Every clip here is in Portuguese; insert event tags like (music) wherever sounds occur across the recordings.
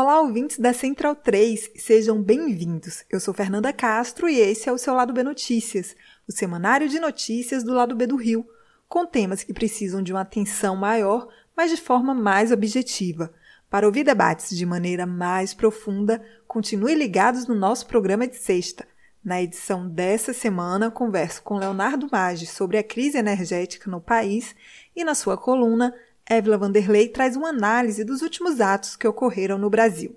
Olá, ouvintes da Central 3, sejam bem-vindos. Eu sou Fernanda Castro e esse é o seu Lado B Notícias, o semanário de notícias do Lado B do Rio, com temas que precisam de uma atenção maior, mas de forma mais objetiva. Para ouvir debates de maneira mais profunda, continue ligados no nosso programa de sexta. Na edição dessa semana, converso com Leonardo Maggi sobre a crise energética no país e, na sua coluna, Évila Vanderlei traz uma análise dos últimos atos que ocorreram no Brasil.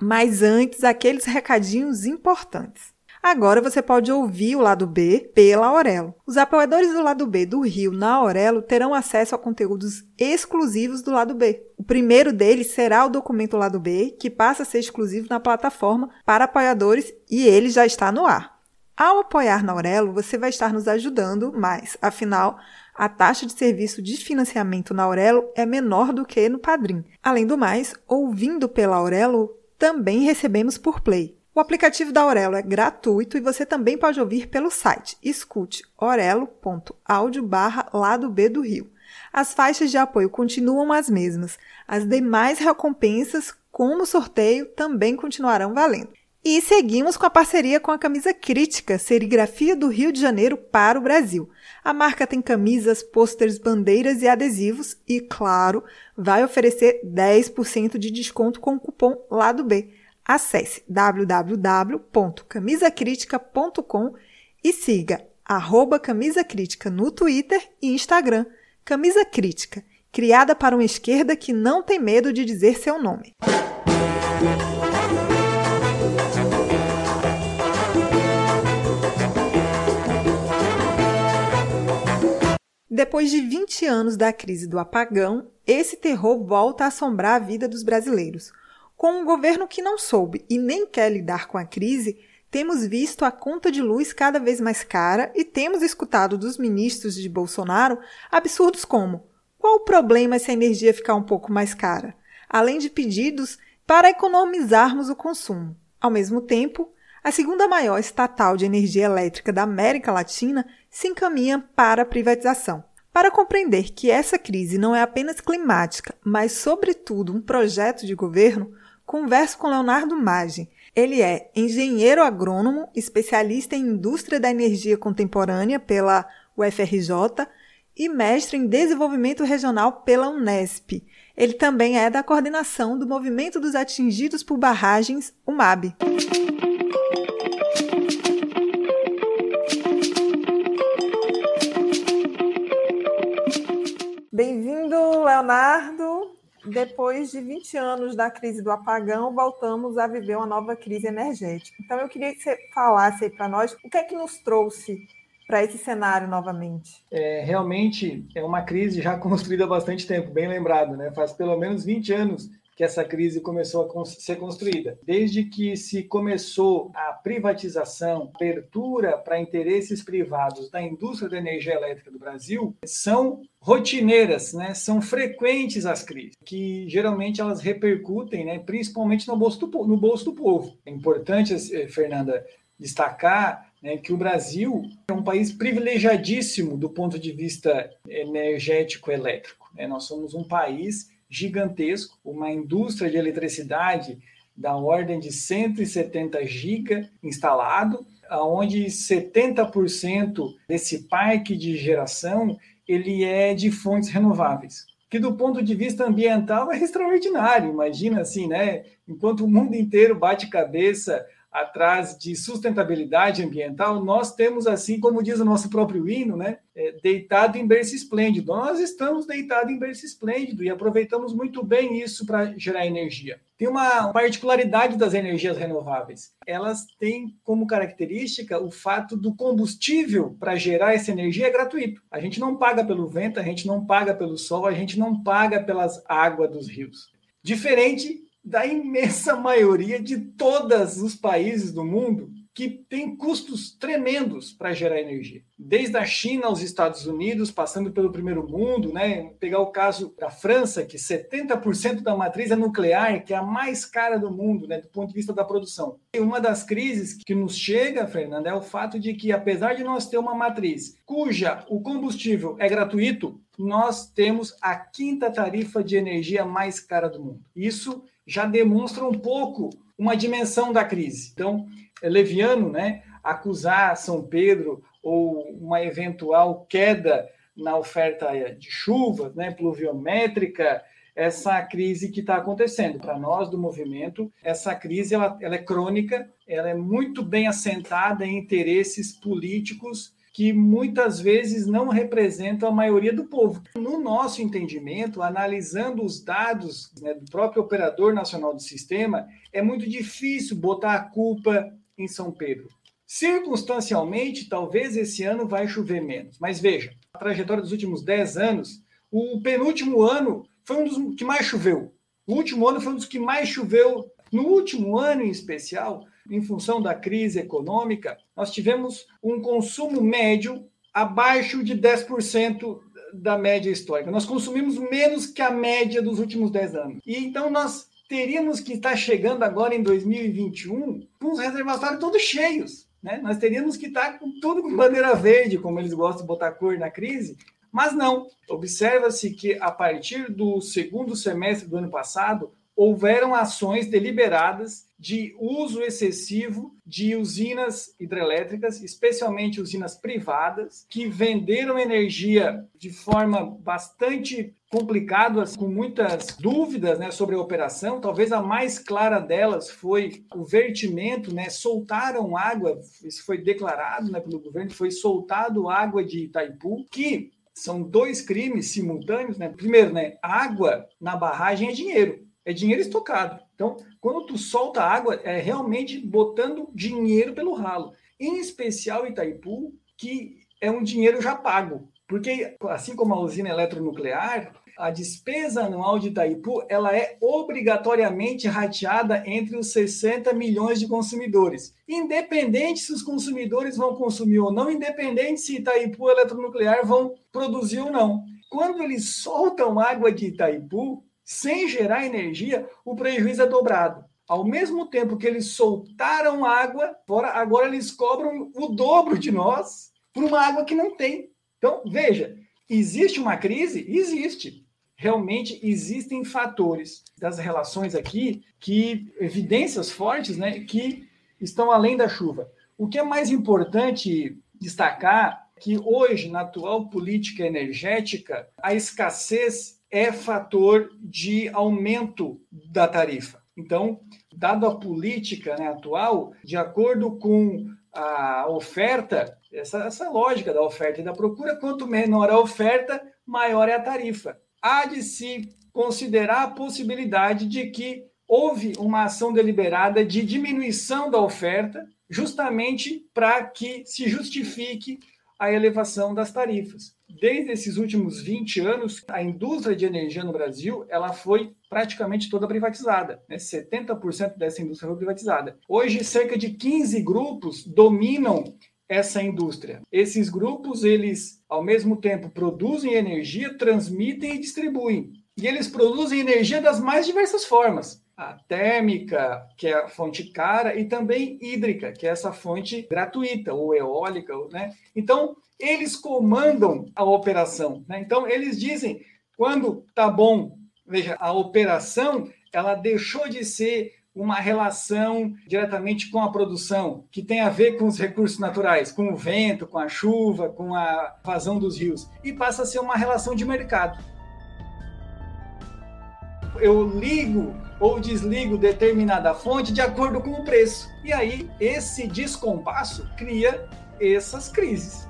Mas antes, aqueles recadinhos importantes. Agora você pode ouvir o lado B pela Aurelo. Os apoiadores do lado B do Rio na Aurelo terão acesso a conteúdos exclusivos do lado B. O primeiro deles será o documento lado B, que passa a ser exclusivo na plataforma para apoiadores e ele já está no ar. Ao apoiar na Aurelo, você vai estar nos ajudando mais, afinal, a taxa de serviço de financiamento na Aurelo é menor do que no Padrim. Além do mais, ouvindo pela Aurelo, também recebemos por Play. O aplicativo da Aurelo é gratuito e você também pode ouvir pelo site escute orelo.audio barra lado B do Rio. As faixas de apoio continuam as mesmas. As demais recompensas, como sorteio, também continuarão valendo. E seguimos com a parceria com a camisa Crítica, serigrafia do Rio de Janeiro para o Brasil. A marca tem camisas, pôsteres, bandeiras e adesivos e, claro, vai oferecer 10% de desconto com o cupom Lado B. Acesse www.camisacritica.com e siga arroba Camisa Crítica no Twitter e Instagram. Camisa Crítica, criada para uma esquerda que não tem medo de dizer seu nome. Depois de 20 anos da crise do apagão, esse terror volta a assombrar a vida dos brasileiros. Com um governo que não soube e nem quer lidar com a crise, temos visto a conta de luz cada vez mais cara e temos escutado dos ministros de Bolsonaro absurdos como: qual o problema se a energia ficar um pouco mais cara? Além de pedidos para economizarmos o consumo. Ao mesmo tempo, a segunda maior estatal de energia elétrica da América Latina se encaminha para a privatização. Para compreender que essa crise não é apenas climática, mas, sobretudo, um projeto de governo, converso com Leonardo Maggi. Ele é engenheiro agrônomo, especialista em indústria da energia contemporânea pela UFRJ e mestre em desenvolvimento regional pela Unesp. Ele também é da coordenação do Movimento dos Atingidos por Barragens, UMAB. Bem-vindo, Leonardo. Depois de 20 anos da crise do apagão, voltamos a viver uma nova crise energética. Então, eu queria que você falasse para nós o que é que nos trouxe para esse cenário novamente. É, realmente é uma crise já (laughs) construída há bastante tempo, bem lembrado, né? Faz pelo menos 20 anos que essa crise começou a ser construída. Desde que se começou a privatização, abertura para interesses privados da indústria da energia elétrica do Brasil, são rotineiras, né? São frequentes as crises, que geralmente elas repercutem, né? Principalmente no bolso do, no bolso do povo. É importante, eh, Fernanda, destacar né, que o Brasil é um país privilegiadíssimo do ponto de vista energético elétrico. Né? Nós somos um país gigantesco, uma indústria de eletricidade da ordem de 170 giga instalado, onde 70% desse parque de geração ele é de fontes renováveis, que do ponto de vista ambiental é extraordinário. Imagina assim, né? Enquanto o mundo inteiro bate cabeça atrás de sustentabilidade ambiental, nós temos, assim como diz o nosso próprio hino, né, é, deitado em berço esplêndido. Nós estamos deitados em berço esplêndido e aproveitamos muito bem isso para gerar energia. Tem uma particularidade das energias renováveis. Elas têm como característica o fato do combustível para gerar essa energia é gratuito. A gente não paga pelo vento, a gente não paga pelo sol, a gente não paga pelas águas dos rios. Diferente da imensa maioria de todos os países do mundo que tem custos tremendos para gerar energia. Desde a China aos Estados Unidos, passando pelo primeiro mundo, né? Pegar o caso da França, que 70% da matriz é nuclear, que é a mais cara do mundo, né, do ponto de vista da produção. E uma das crises que nos chega, Fernanda, é o fato de que, apesar de nós ter uma matriz cuja o combustível é gratuito, nós temos a quinta tarifa de energia mais cara do mundo. Isso já demonstra um pouco uma dimensão da crise. Então, é leviano, né, acusar São Pedro ou uma eventual queda na oferta de chuvas, né, pluviométrica, essa crise que está acontecendo. Para nós do movimento, essa crise ela, ela é crônica, ela é muito bem assentada em interesses políticos que muitas vezes não representam a maioria do povo. No nosso entendimento, analisando os dados né, do próprio operador nacional do sistema, é muito difícil botar a culpa em São Pedro. Circunstancialmente, talvez esse ano vai chover menos. Mas veja, a trajetória dos últimos 10 anos, o penúltimo ano foi um dos que mais choveu. O último ano foi um dos que mais choveu. No último ano, em especial, em função da crise econômica, nós tivemos um consumo médio abaixo de 10% da média histórica. Nós consumimos menos que a média dos últimos 10 anos. E então nós teríamos que estar chegando agora em 2021 com os reservatórios todos cheios. Né? Nós teríamos que estar com tudo com bandeira verde, como eles gostam de botar cor na crise, mas não. Observa-se que a partir do segundo semestre do ano passado, houveram ações deliberadas de uso excessivo de usinas hidrelétricas, especialmente usinas privadas, que venderam energia de forma bastante complicada, assim, com muitas dúvidas né, sobre a operação. Talvez a mais clara delas foi o vertimento, né, soltaram água, isso foi declarado né, pelo governo, foi soltado água de Itaipu, que são dois crimes simultâneos. Né? Primeiro, né, água na barragem é dinheiro é dinheiro estocado. Então, quando tu solta água, é realmente botando dinheiro pelo ralo. Em especial Itaipu, que é um dinheiro já pago. Porque, assim como a usina eletronuclear, a despesa anual de Itaipu ela é obrigatoriamente rateada entre os 60 milhões de consumidores. Independente se os consumidores vão consumir ou não, independente se Itaipu Eletronuclear vão produzir ou não. Quando eles soltam água de Itaipu, sem gerar energia, o prejuízo é dobrado. Ao mesmo tempo que eles soltaram água, agora eles cobram o dobro de nós por uma água que não tem. Então, veja, existe uma crise? Existe. Realmente existem fatores das relações aqui que evidências fortes, né, que estão além da chuva. O que é mais importante destacar é que hoje, na atual política energética, a escassez é fator de aumento da tarifa. Então, dado a política né, atual, de acordo com a oferta, essa, essa lógica da oferta e da procura, quanto menor a oferta, maior é a tarifa. Há de se considerar a possibilidade de que houve uma ação deliberada de diminuição da oferta, justamente para que se justifique a elevação das tarifas desde esses últimos 20 anos, a indústria de energia no Brasil ela foi praticamente toda privatizada. Né? 70% dessa indústria foi privatizada. Hoje, cerca de 15 grupos dominam essa indústria. Esses grupos, eles, ao mesmo tempo, produzem energia, transmitem e distribuem. E eles produzem energia das mais diversas formas. Térmica, que é a fonte cara, e também hídrica, que é essa fonte gratuita, ou eólica. Né? Então, eles comandam a operação. Né? Então, eles dizem, quando tá bom, veja, a operação, ela deixou de ser uma relação diretamente com a produção, que tem a ver com os recursos naturais, com o vento, com a chuva, com a vazão dos rios, e passa a ser uma relação de mercado. Eu ligo ou desligo determinada fonte de acordo com o preço. E aí, esse descompasso cria essas crises.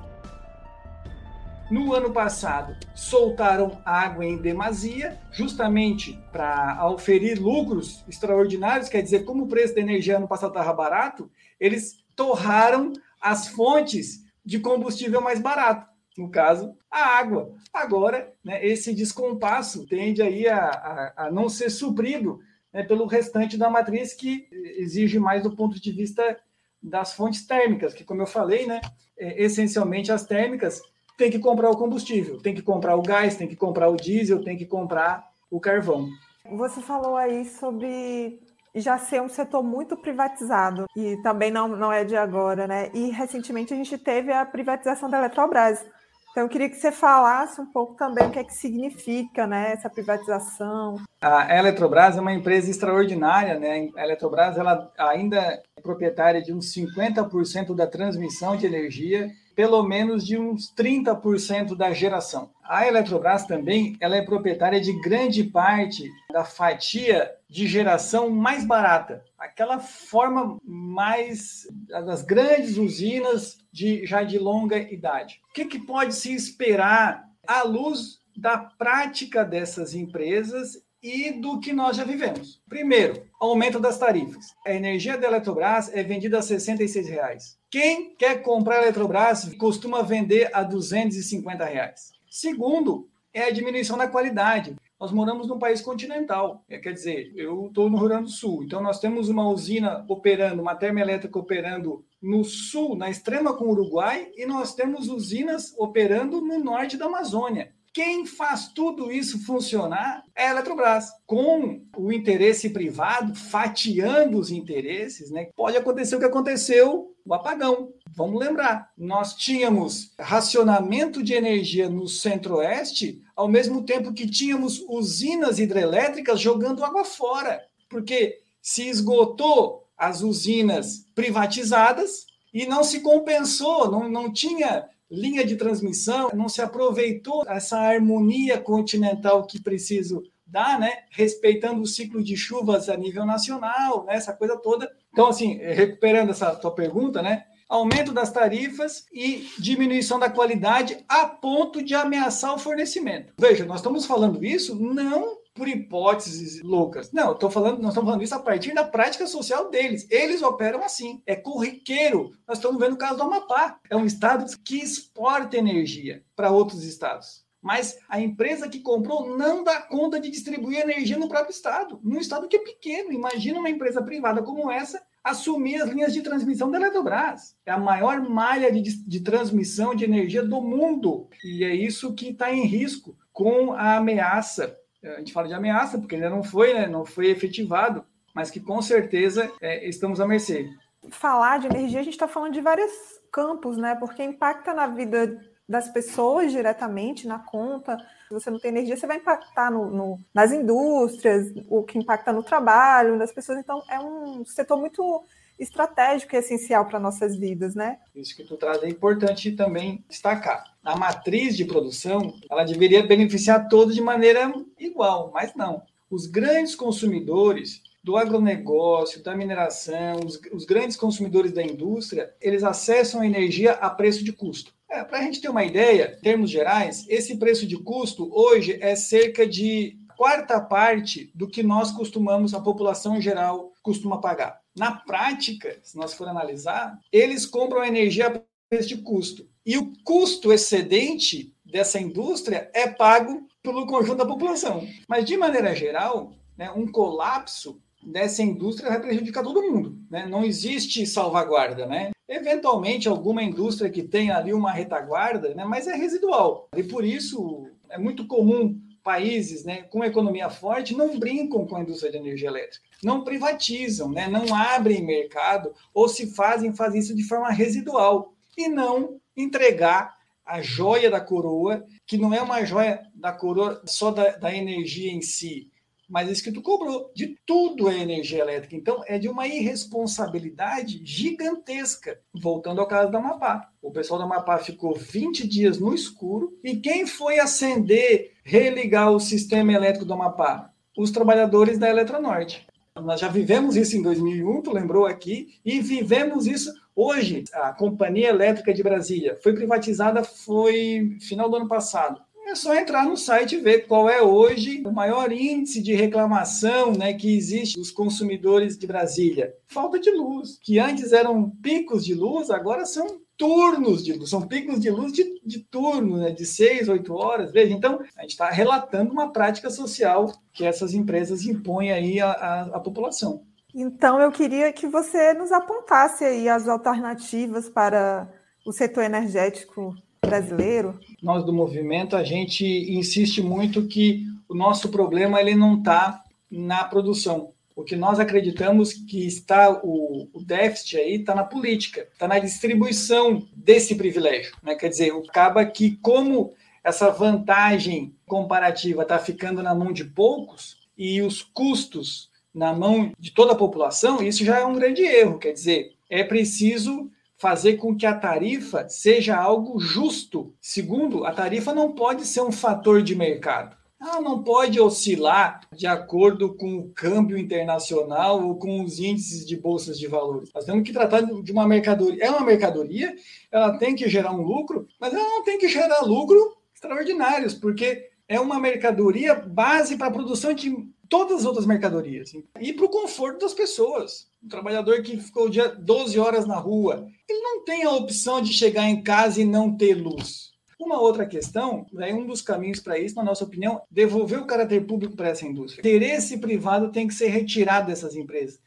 No ano passado, soltaram água em demasia, justamente para oferir lucros extraordinários, quer dizer, como o preço da energia no passado estava barato, eles torraram as fontes de combustível mais barato, no caso, a água. Agora, né, esse descompasso tende aí a, a, a não ser suprido né, pelo restante da matriz, que exige mais do ponto de vista das fontes térmicas, que, como eu falei, né, é, essencialmente as térmicas tem que comprar o combustível, tem que comprar o gás, tem que comprar o diesel, tem que comprar o carvão. Você falou aí sobre já ser um setor muito privatizado e também não, não é de agora, né? E recentemente a gente teve a privatização da Eletrobras. Então, eu queria que você falasse um pouco também o que é que significa né, essa privatização. A Eletrobras é uma empresa extraordinária, né? A Eletrobras ela ainda é proprietária de uns 50% da transmissão de energia, pelo menos de uns 30% da geração. A Eletrobras também ela é proprietária de grande parte da fatia de geração mais barata, aquela forma mais das grandes usinas de já de longa idade. O que, que pode se esperar à luz da prática dessas empresas e do que nós já vivemos. Primeiro, aumento das tarifas. A energia da Eletrobras é vendida a 66 reais. Quem quer comprar a Eletrobras costuma vender a 250 reais. Segundo, é a diminuição da qualidade. Nós moramos num país continental. É, quer dizer, eu estou no Rio Grande do Sul, então nós temos uma usina operando, uma termoelétrica operando no sul, na extrema com o Uruguai, e nós temos usinas operando no norte da Amazônia. Quem faz tudo isso funcionar é a Eletrobras. Com o interesse privado, fatiando os interesses, né? Pode acontecer o que aconteceu o apagão. Vamos lembrar, nós tínhamos racionamento de energia no centro-oeste, ao mesmo tempo que tínhamos usinas hidrelétricas jogando água fora, porque se esgotou as usinas privatizadas e não se compensou, não, não tinha linha de transmissão, não se aproveitou essa harmonia continental que preciso dar, né? Respeitando o ciclo de chuvas a nível nacional, né? essa coisa toda. Então, assim, recuperando essa tua pergunta, né? Aumento das tarifas e diminuição da qualidade a ponto de ameaçar o fornecimento. Veja, nós estamos falando isso não por hipóteses loucas. Não, tô falando, nós estamos falando isso a partir da prática social deles. Eles operam assim. É corriqueiro. Nós estamos vendo o caso do Amapá. É um estado que exporta energia para outros estados. Mas a empresa que comprou não dá conta de distribuir energia no próprio estado, num estado que é pequeno. Imagina uma empresa privada como essa assumir as linhas de transmissão da Eletrobras. É a maior malha de, de transmissão de energia do mundo. E é isso que está em risco com a ameaça a gente fala de ameaça, porque ainda não foi, né, não foi efetivado, mas que com certeza é, estamos à mercê. Falar de energia, a gente está falando de vários campos, né? Porque impacta na vida das pessoas diretamente, na conta. Se você não tem energia, você vai impactar no, no, nas indústrias, o que impacta no trabalho das pessoas. Então, é um setor muito estratégico e essencial para nossas vidas, né? Isso que tu traz é importante também destacar. A matriz de produção, ela deveria beneficiar todos de maneira igual, mas não. Os grandes consumidores do agronegócio, da mineração, os, os grandes consumidores da indústria, eles acessam a energia a preço de custo. É, Para a gente ter uma ideia, em termos gerais, esse preço de custo hoje é cerca de quarta parte do que nós costumamos, a população geral, costuma pagar. Na prática, se nós for analisar, eles compram a energia a preço de custo. E o custo excedente dessa indústria é pago pelo conjunto da população. Mas, de maneira geral, né, um colapso dessa indústria vai prejudicar todo mundo. Né? Não existe salvaguarda. Né? Eventualmente, alguma indústria que tenha ali uma retaguarda, né, mas é residual. E por isso é muito comum países né, com economia forte não brincam com a indústria de energia elétrica, não privatizam, né, não abrem mercado, ou se fazem, fazem isso de forma residual, e não entregar a joia da coroa, que não é uma joia da coroa só da, da energia em si, mas isso que tu cobrou. De tudo é energia elétrica. Então, é de uma irresponsabilidade gigantesca. Voltando ao caso da Amapá. O pessoal da Amapá ficou 20 dias no escuro. E quem foi acender, religar o sistema elétrico do Amapá? Os trabalhadores da Eletronorte. Nós já vivemos isso em 2001, tu lembrou aqui, e vivemos isso hoje. A Companhia Elétrica de Brasília foi privatizada, foi final do ano passado. É só entrar no site e ver qual é hoje o maior índice de reclamação né, que existe dos consumidores de Brasília. Falta de luz, que antes eram picos de luz, agora são turnos de luz, são picos de luz de, de turno, né, de seis, oito horas. Veja, então, a gente está relatando uma prática social que essas empresas impõem aí à, à, à população. Então, eu queria que você nos apontasse aí as alternativas para o setor energético brasileiro. Nós do movimento, a gente insiste muito que o nosso problema ele não está na produção. O que nós acreditamos que está o, o déficit aí está na política, está na distribuição desse privilégio. Né? Quer dizer, acaba que como essa vantagem comparativa está ficando na mão de poucos e os custos na mão de toda a população, isso já é um grande erro. Quer dizer, é preciso fazer com que a tarifa seja algo justo. Segundo, a tarifa não pode ser um fator de mercado. Ela não pode oscilar de acordo com o câmbio internacional ou com os índices de bolsas de valores. Nós temos que tratar de uma mercadoria. É uma mercadoria, ela tem que gerar um lucro, mas ela não tem que gerar lucro extraordinários, porque é uma mercadoria base para a produção de todas as outras mercadorias e para o conforto das pessoas. O trabalhador que ficou o dia 12 horas na rua, ele não tem a opção de chegar em casa e não ter luz. Uma outra questão, é um dos caminhos para isso, na nossa opinião, devolver o caráter público para essa indústria. Interesse privado tem que ser retirado dessas empresas.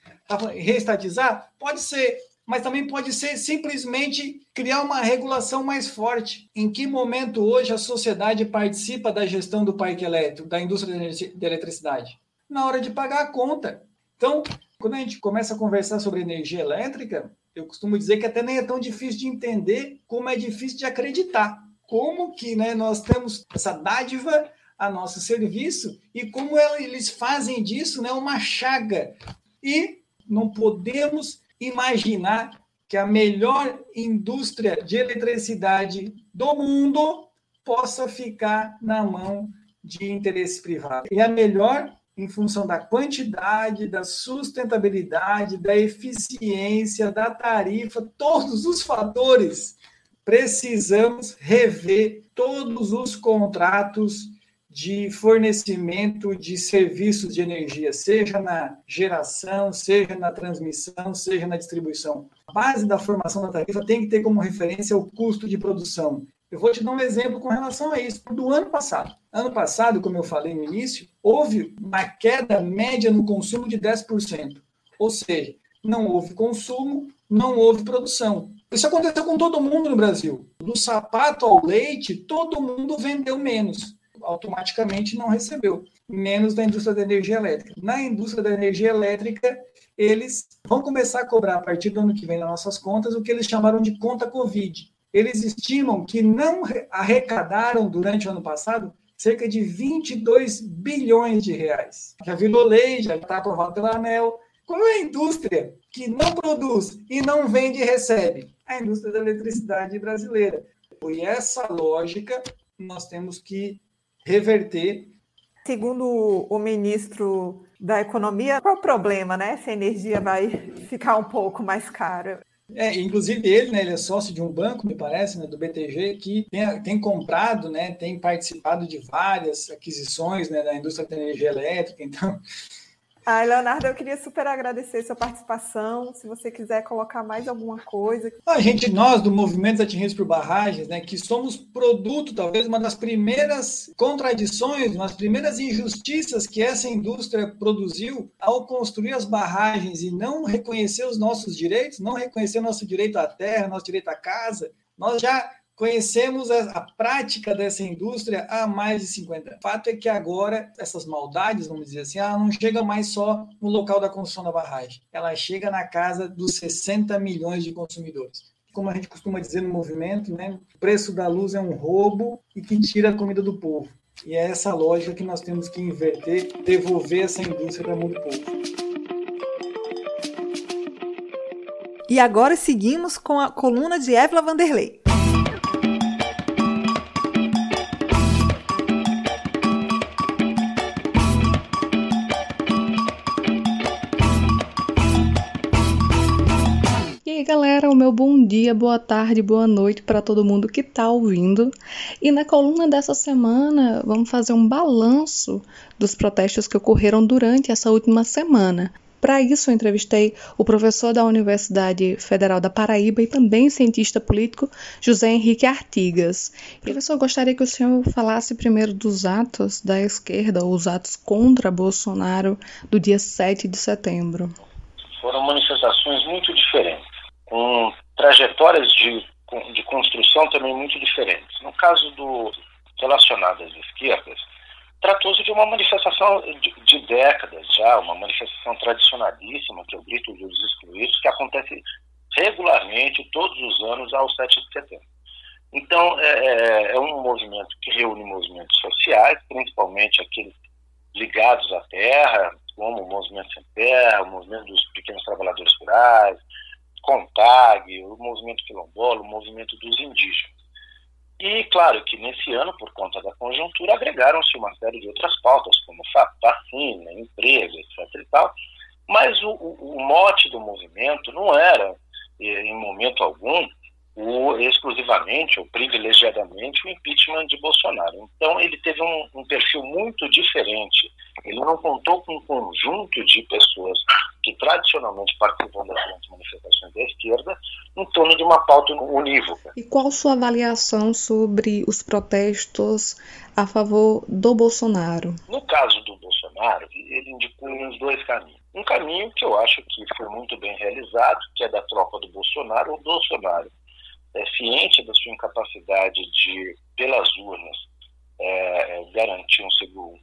Reestatizar? Pode ser, mas também pode ser simplesmente criar uma regulação mais forte. Em que momento hoje a sociedade participa da gestão do parque elétrico, da indústria de eletricidade? Na hora de pagar a conta. Então, quando a gente começa a conversar sobre energia elétrica, eu costumo dizer que até nem é tão difícil de entender como é difícil de acreditar como que né, nós temos essa dádiva a nosso serviço e como eles fazem disso né, uma chaga. E não podemos imaginar que a melhor indústria de eletricidade do mundo possa ficar na mão de interesse privado. E a melhor em função da quantidade, da sustentabilidade, da eficiência, da tarifa, todos os fatores precisamos rever todos os contratos de fornecimento de serviços de energia, seja na geração, seja na transmissão, seja na distribuição. A base da formação da tarifa tem que ter como referência o custo de produção. Eu vou te dar um exemplo com relação a isso, do ano passado. Ano passado, como eu falei no início, houve uma queda média no consumo de 10%. Ou seja, não houve consumo, não houve produção. Isso aconteceu com todo mundo no Brasil. Do sapato ao leite, todo mundo vendeu menos. Automaticamente não recebeu. Menos da indústria da energia elétrica. Na indústria da energia elétrica, eles vão começar a cobrar a partir do ano que vem nas nossas contas o que eles chamaram de conta Covid. Eles estimam que não arrecadaram durante o ano passado cerca de 22 bilhões de reais. Já virou lei, já está aprovado pela ANEL. Qual é a indústria que não produz e não vende e recebe? A indústria da eletricidade brasileira. E essa lógica nós temos que reverter. Segundo o ministro da Economia, qual o problema, né? Se a energia vai ficar um pouco mais cara. É, inclusive ele, né, ele é sócio de um banco, me parece, né, do BTG, que tem, tem comprado, né, tem participado de várias aquisições né, da indústria da energia elétrica, então Ai, Leonardo, eu queria super agradecer sua participação. Se você quiser colocar mais alguma coisa. A gente, nós do Movimento Atingidos por Barragens, né, que somos produto, talvez, uma das primeiras contradições, uma das primeiras injustiças que essa indústria produziu ao construir as barragens e não reconhecer os nossos direitos, não reconhecer nosso direito à terra, nosso direito à casa. Nós já Conhecemos a, prática dessa indústria há mais de 50 anos. O fato é que agora essas maldades, vamos dizer assim, ela não chega mais só no local da construção da barragem, ela chega na casa dos 60 milhões de consumidores. Como a gente costuma dizer no movimento, né, o preço da luz é um roubo e que tira a comida do povo. E é essa lógica que nós temos que inverter, devolver essa indústria para muito povo. E agora seguimos com a coluna de Évila Vanderlei. Meu bom dia, boa tarde, boa noite para todo mundo que está ouvindo. E na coluna dessa semana, vamos fazer um balanço dos protestos que ocorreram durante essa última semana. Para isso, eu entrevistei o professor da Universidade Federal da Paraíba e também cientista político José Henrique Artigas. Professor, gostaria que o senhor falasse primeiro dos atos da esquerda, ou os atos contra Bolsonaro do dia 7 de setembro. foram manifestações muito diferentes, com trajetórias de, de construção também muito diferentes. No caso do relacionado às esquerdas, tratou-se de uma manifestação de, de, décadas já, uma manifestação tradicionalíssima, que é o grito dos excluídos, que acontece regularmente todos os anos ao 7 de setembro. Então, é, é, é um movimento que reúne movimentos sociais, principalmente aqueles ligados à terra, como o Movimento Sem Terra, o Movimento dos Pequenos Trabalhadores Rurais, CONTAG, o Movimento Quilombola, o Movimento dos Indígenas. E, claro, que nesse ano, por conta da conjuntura, agregaram-se uma série de outras pautas, como vacina, emprego, etc. E tal, mas o, o, mote do movimento não era, eh, em momento algum, o, exclusivamente ou privilegiadamente o impeachment de Bolsonaro. Então ele teve um, um, perfil muito diferente. Ele não contou com um conjunto de pessoas que tradicionalmente participam das grandes manifestações da esquerda em torno de uma pauta unívoca. E qual sua avaliação sobre os protestos a favor do Bolsonaro? No caso do Bolsonaro, ele indicou uns dois caminhos. Um caminho que eu acho que foi muito bem realizado, que é da tropa do Bolsonaro. O Bolsonaro é, ciente da sua incapacidade de, pelas urnas, é, é garantir um segundo,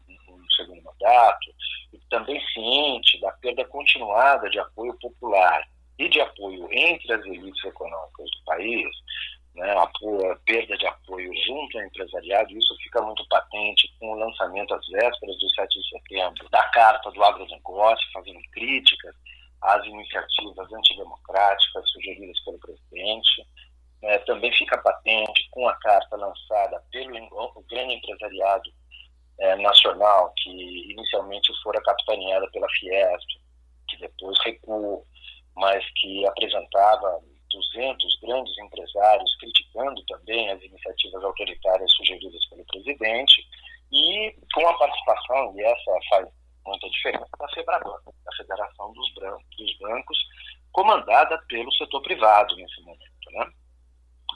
segundo mandato, e também ciente da perda continuada de apoio popular e de apoio entre as elites econômicas do país, né, a, perda de apoio junto ao empresariado, isso fica muito patente com o lançamento às vésperas do 7 de setembro da Carta do Agronegócio, fazendo críticas às iniciativas antidemocráticas sugeridas pelo presidente, é, também fica patente com a carta lançada pelo grande empresariado é, nacional, que inicialmente fora capitaneada pela Fiesp, que depois recuou, mas que apresentava 200 grandes empresários criticando também as iniciativas autoritárias sugeridas pelo presidente, e com a participação, e essa faz muita diferença, da FEBRABAN, da Federação dos, dos Bancos, comandada pelo setor privado nesse momento. Né?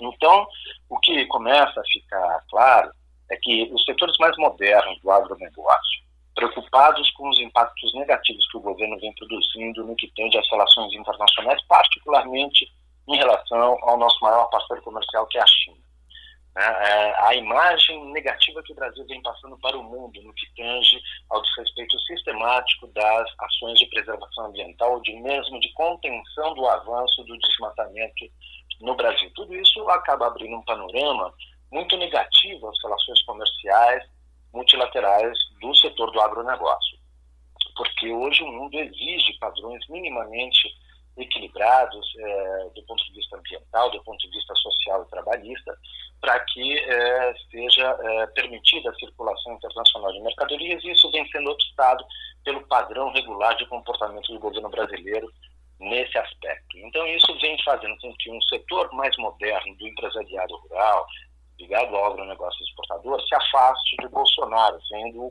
Então, o que começa a ficar claro é que os setores mais modernos do agronegócio, preocupados com os impactos negativos que o governo vem produzindo no que tange às relações internacionais, particularmente em relação ao nosso maior parceiro comercial, que é a China. Né? É, a imagem negativa que o Brasil vem passando para o mundo no que tange ao desrespeito sistemático das ações de preservação ambiental, de mesmo de contenção do avanço do desmatamento no Brasil. Tudo isso acaba abrindo um panorama muito negativo às relações comerciais multilaterais do setor do agronegócio. Porque hoje o mundo exige padrões minimamente equilibrados é, do ponto de vista ambiental, do ponto de vista social e trabalhista, para que é, seja é, permitida a circulação internacional de mercadorias, e isso vem sendo obstado pelo padrão regular de comportamento do governo brasileiro nesse aspecto. Então, isso vem fazendo com que um setor mais moderno do empresariado rural, ligado ao agronegócio exportador, se afaste de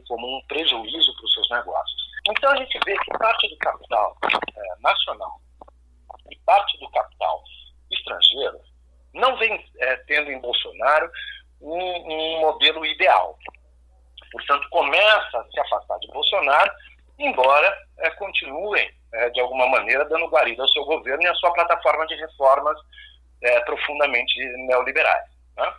Como um prejuízo para os seus negócios. Então, a gente vê que parte do capital é, nacional e parte do capital estrangeiro não vem é, tendo em Bolsonaro um, um modelo ideal. Portanto, começa a se afastar de Bolsonaro, embora é, continuem é, de alguma maneira, dando guarida ao seu governo e à sua plataforma de reformas é, profundamente neoliberais. Né?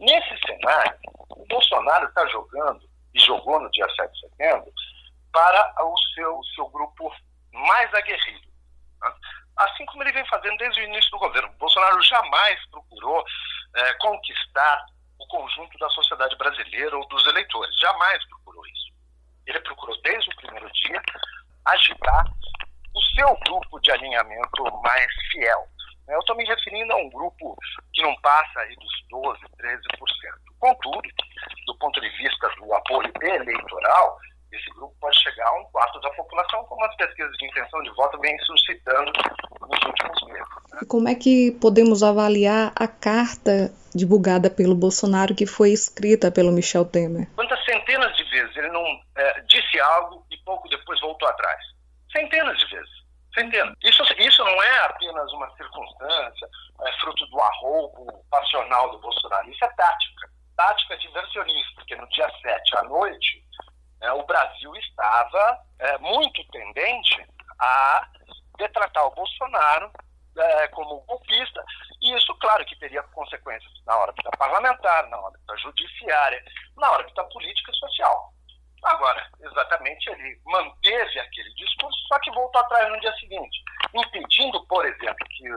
Nesse cenário, o Bolsonaro está jogando, e jogou no dia 7 de setembro, para o seu, o seu grupo mais aguerrido. Né? Assim como ele vem fazendo desde o início do governo. O Bolsonaro jamais procurou é, conquistar o conjunto da sociedade brasileira ou dos eleitores. Jamais procurou isso. Ele procurou, desde o primeiro dia, agitar o seu grupo de alinhamento mais fiel. Eu estou me referindo a um grupo que não passa aí dos 12%, 13%. Contudo, do ponto de vista do apoio eleitoral, esse grupo pode chegar a um quarto da população, como as pesquisas de intenção de voto vêm suscitando nos últimos meses. Como é que podemos avaliar a carta divulgada pelo Bolsonaro que foi escrita pelo Michel Temer? Quantas centenas de vezes ele não é, disse algo e pouco depois voltou atrás? Centenas de vezes. Centenas. Isso, isso não é apenas uma circunstância, é fruto do arroubo passional do Bolsonaro. Isso é tática. Tática diversionista, porque no dia 7 à noite, é, o Brasil estava é, muito tendente a detratar o Bolsonaro é, como golpista, e isso, claro, que teria consequências na órbita parlamentar, na órbita judiciária, na órbita política e social. Agora, exatamente, ele manteve aquele discurso, só que voltou atrás no dia seguinte, impedindo, por exemplo, que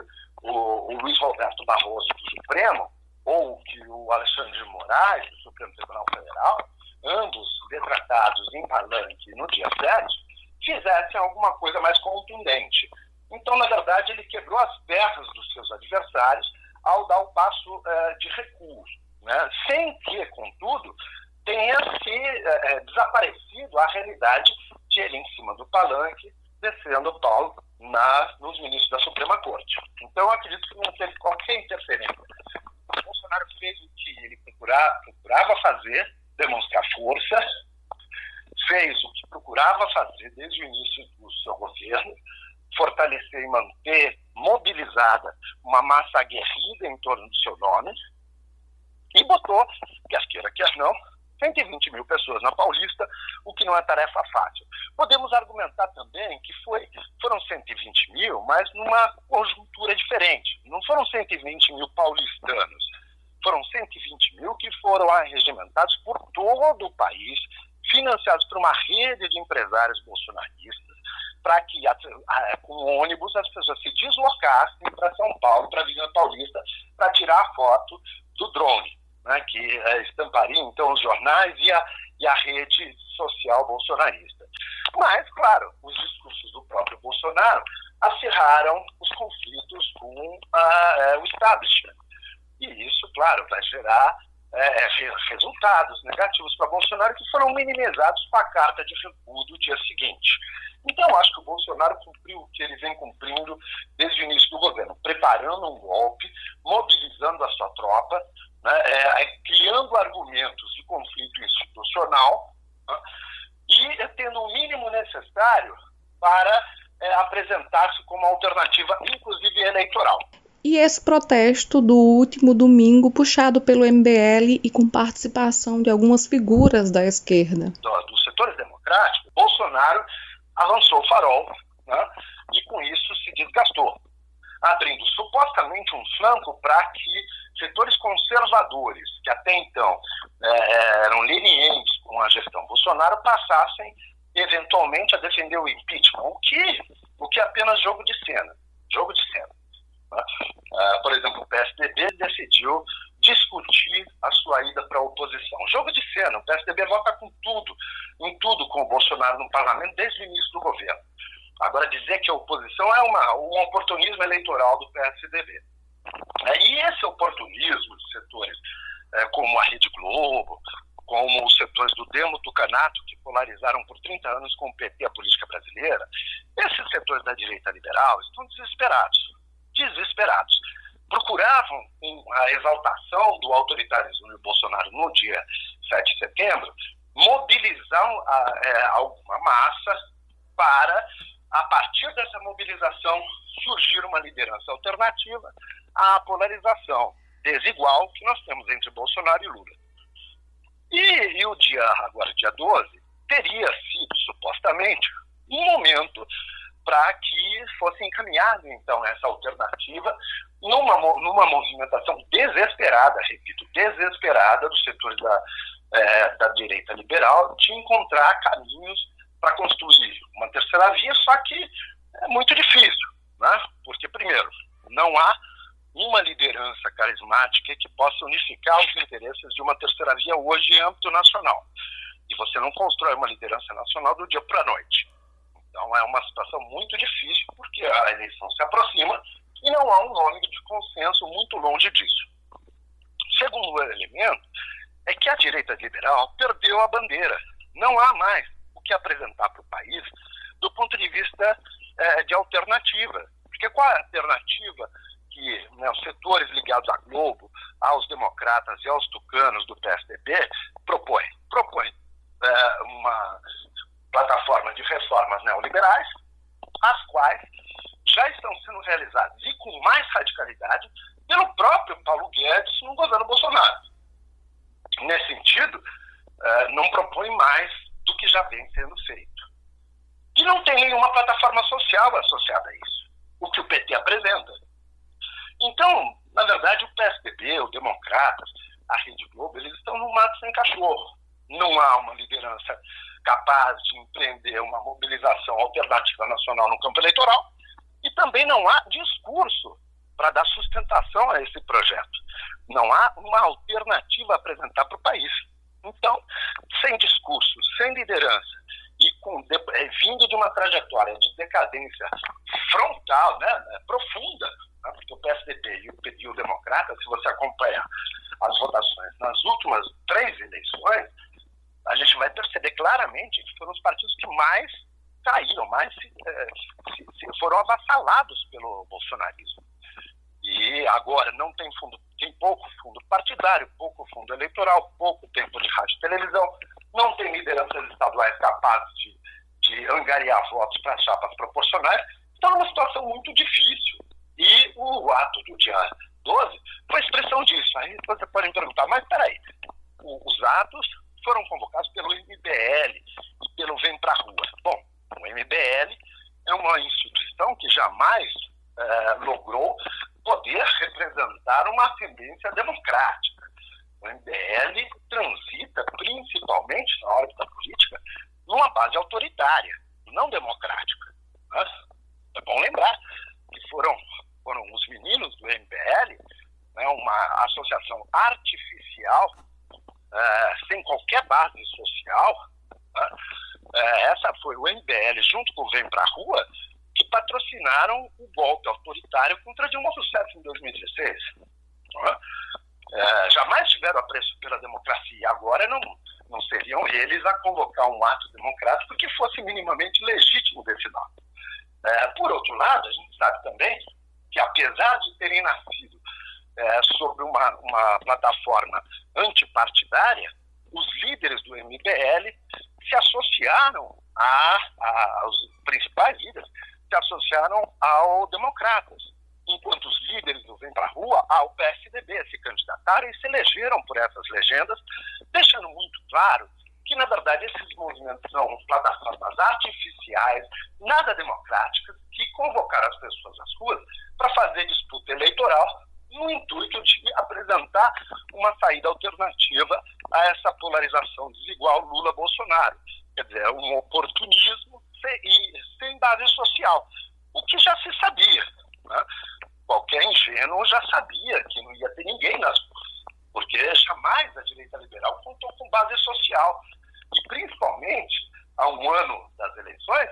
o, o Luiz Roberto Barroso do Supremo, ou que o Alexandre de Moraes, do Supremo Tribunal Federal, ambos detratados em palanque no dia 7, fizessem alguma coisa mais contundente. Então, na verdade, ele quebrou as pernas dos seus adversários ao dar um passo eh, de recuo, né? sem que, contudo, tenha se eh, desaparecido a realidade de ele em cima do palanque, descendo o Paulo na, nos ministros da Suprema Corte. Então, eu acredito que não teve qualquer interferência. O Bolsonaro fez o que ele procurava, procurava fazer, demonstrar força, fez o que procurava fazer desde o início do seu governo, fortalecer e manter mobilizada uma massa aguerrida em torno do seu nome e botou, quer queira, quer não, 120 mil pessoas na Paulista, o que não é tarefa fácil. Podemos argumentar também que foi, foram 120 mil, mas numa conjuntura diferente. Não foram 120 mil paulistanos, foram 120 mil que foram arregimentados por todo o país, financiados por uma rede de empresários bolsonaristas, para que com ônibus as pessoas se deslocassem para São Paulo, para a Avenida Paulista, para tirar a foto do drone, né, que é, estamparia então os jornais e a, e a rede social bolsonarista. Mas, claro, os discursos do próprio Bolsonaro acirraram os conflitos com a, é, o establishment. E isso, claro, vai gerar é, é resultados negativos para Bolsonaro que minimizados com a carta de recuo do dia seguinte. Então, acho que o Bolsonaro cumpriu o que ele vem cumprindo desde o início do governo, preparando um golpe, mobilizando a sua tropa, né, é, é criando argumentos de conflito institucional né, e tendo o mínimo necessário para é, apresentar-se como alternativa, inclusive eleitoral. E esse protesto do último domingo, puxado pelo MBL e com participação de algumas figuras da esquerda? Do, dos setores democráticos, Bolsonaro avançou o farol né, e com isso se desgastou, abrindo supostamente um flanco para que setores conservadores, que até então é, eram lenientes com a gestão Bolsonaro, passassem eventualmente a defender o impeachment, o que, o que é apenas jogo de cena. Jogo de cena. Uh, por exemplo, o PSDB decidiu discutir a sua ida para a oposição. Jogo de cena, o PSDB vota com tudo, em tudo com o Bolsonaro no parlamento desde o início do governo. Agora, dizer que a oposição é uma, um oportunismo eleitoral do PSDB. É, e esse oportunismo de setores é, como a Rede Globo, como os setores do Demo Tucanato, que polarizaram por 30 anos com o PT a política brasileira, esses setores da direita liberal estão desesperados. Desesperados procuravam a exaltação do autoritarismo de Bolsonaro no dia 7 de setembro, mobilizar é, alguma massa para, a partir dessa mobilização, surgir uma liderança alternativa à polarização desigual que nós temos entre Bolsonaro e Lula. E, e o dia, agora, dia 12, teria sido, supostamente, um momento para que fosse encaminhada, então, essa alternativa numa, numa movimentação desesperada, repito, desesperada dos setores da, é, da direita liberal de encontrar caminhos para construir uma terceira via, só que é muito difícil, né? porque, primeiro, não há uma liderança carismática que possa unificar os interesses de uma terceira via hoje em âmbito nacional. E você não constrói uma liderança nacional do dia para a noite. Então é uma situação muito difícil, porque a eleição se aproxima e não há um nome de consenso muito longe disso. Segundo elemento é que a direita liberal perdeu a bandeira. Não há mais o que apresentar para o país do ponto de vista é, de alternativa. Porque qual a alternativa que né, os setores ligados à Globo, aos democratas e aos tucanos do PSDB propõem? Propõem é, uma plataforma de reformas neoliberais, as quais já estão sendo realizadas e com mais radicalidade pelo próprio Paulo Guedes no governo Bolsonaro. Nesse sentido, eh, não propõe mais do que já vem sendo feito. E não tem nenhuma plataforma social associada a isso, o que o PT apresenta. Então, na verdade, o PSDB, o Democratas, a Rede Globo, eles estão no mato sem cachorro. Não há uma liderança capaz de empreender uma mobilização alternativa nacional no campo eleitoral e também não há discurso para dar sustentação a esse projeto. Não há uma alternativa a apresentar para o país. Então, sem discurso, sem liderança e com, é, vindo de uma trajetória de decadência frontal, né, né profunda, né, porque o PSDB e o, e o Democrata, se você acompanhar as votações nas últimas três eleições, a gente vai perceber claramente que foram os partidos que mais caíram, mais se, eh, se, se foram avassalados pelo bolsonarismo. E agora não tem fundo, tem pouco fundo partidário, pouco fundo eleitoral, pouco tempo de rádio e televisão, não tem lideranças estaduais capazes de, de angariar votos para chapas proporcionais, está numa situação muito difícil. E o ato do dia 12 foi expressão disso. Aí você pode me perguntar, mas peraí, os atos foram convocados pelo MBL e pelo Vem Pra Rua. Bom, o MBL é uma instituição que jamais é, logrou poder representar uma tendência democrática. O MBL transita principalmente na órbita política numa base autoritária, não democrática. Né? É bom lembrar que foram, foram os meninos do MBL, né, uma associação artificial, é, sem qualquer base social. Né? É, essa foi o MBL, junto com o Vem Pra Rua, que patrocinaram o golpe autoritário contra Dilma Rousseff em 2016. É, jamais tiveram apreço pela democracia. Agora não, não seriam eles a convocar um ato democrático que fosse minimamente legítimo desse lado. É, por outro lado, a gente sabe também que, apesar de terem nascido é, sobre uma, uma plataforma antipartidária, os líderes do MBL se associaram a, a, aos principais líderes se associaram ao Democratas, enquanto os líderes do Vem Pra Rua, ao PSDB, se candidataram e se elegeram por essas legendas, deixando muito claro que, na verdade, esses movimentos são plataformas artificiais, nada democráticas, que convocaram as pessoas às ruas para fazer disputa eleitoral no intuito de apresentar uma saída alternativa a essa polarização desigual Lula-Bolsonaro. Quer dizer, é um oportunismo sem, sem base social, o que já se sabia. Né? Qualquer ingênuo já sabia que não ia ter ninguém nas porque jamais a direita liberal contou com base social. E, principalmente, há um ano das eleições,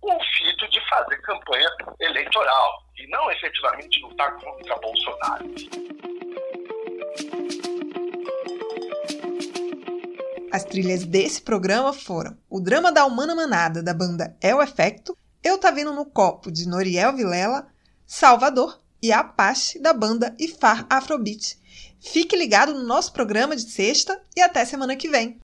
com o de fazer campanha eleitoral e não efetivamente lutar contra Bolsonaro. As trilhas desse programa foram o drama da Humana Manada, da banda É o Efecto, Eu Tá Vendo no Copo, de Noriel Vilela, Salvador e Apache, da banda Ifar Afrobeat. Fique ligado no nosso programa de sexta e até semana que vem.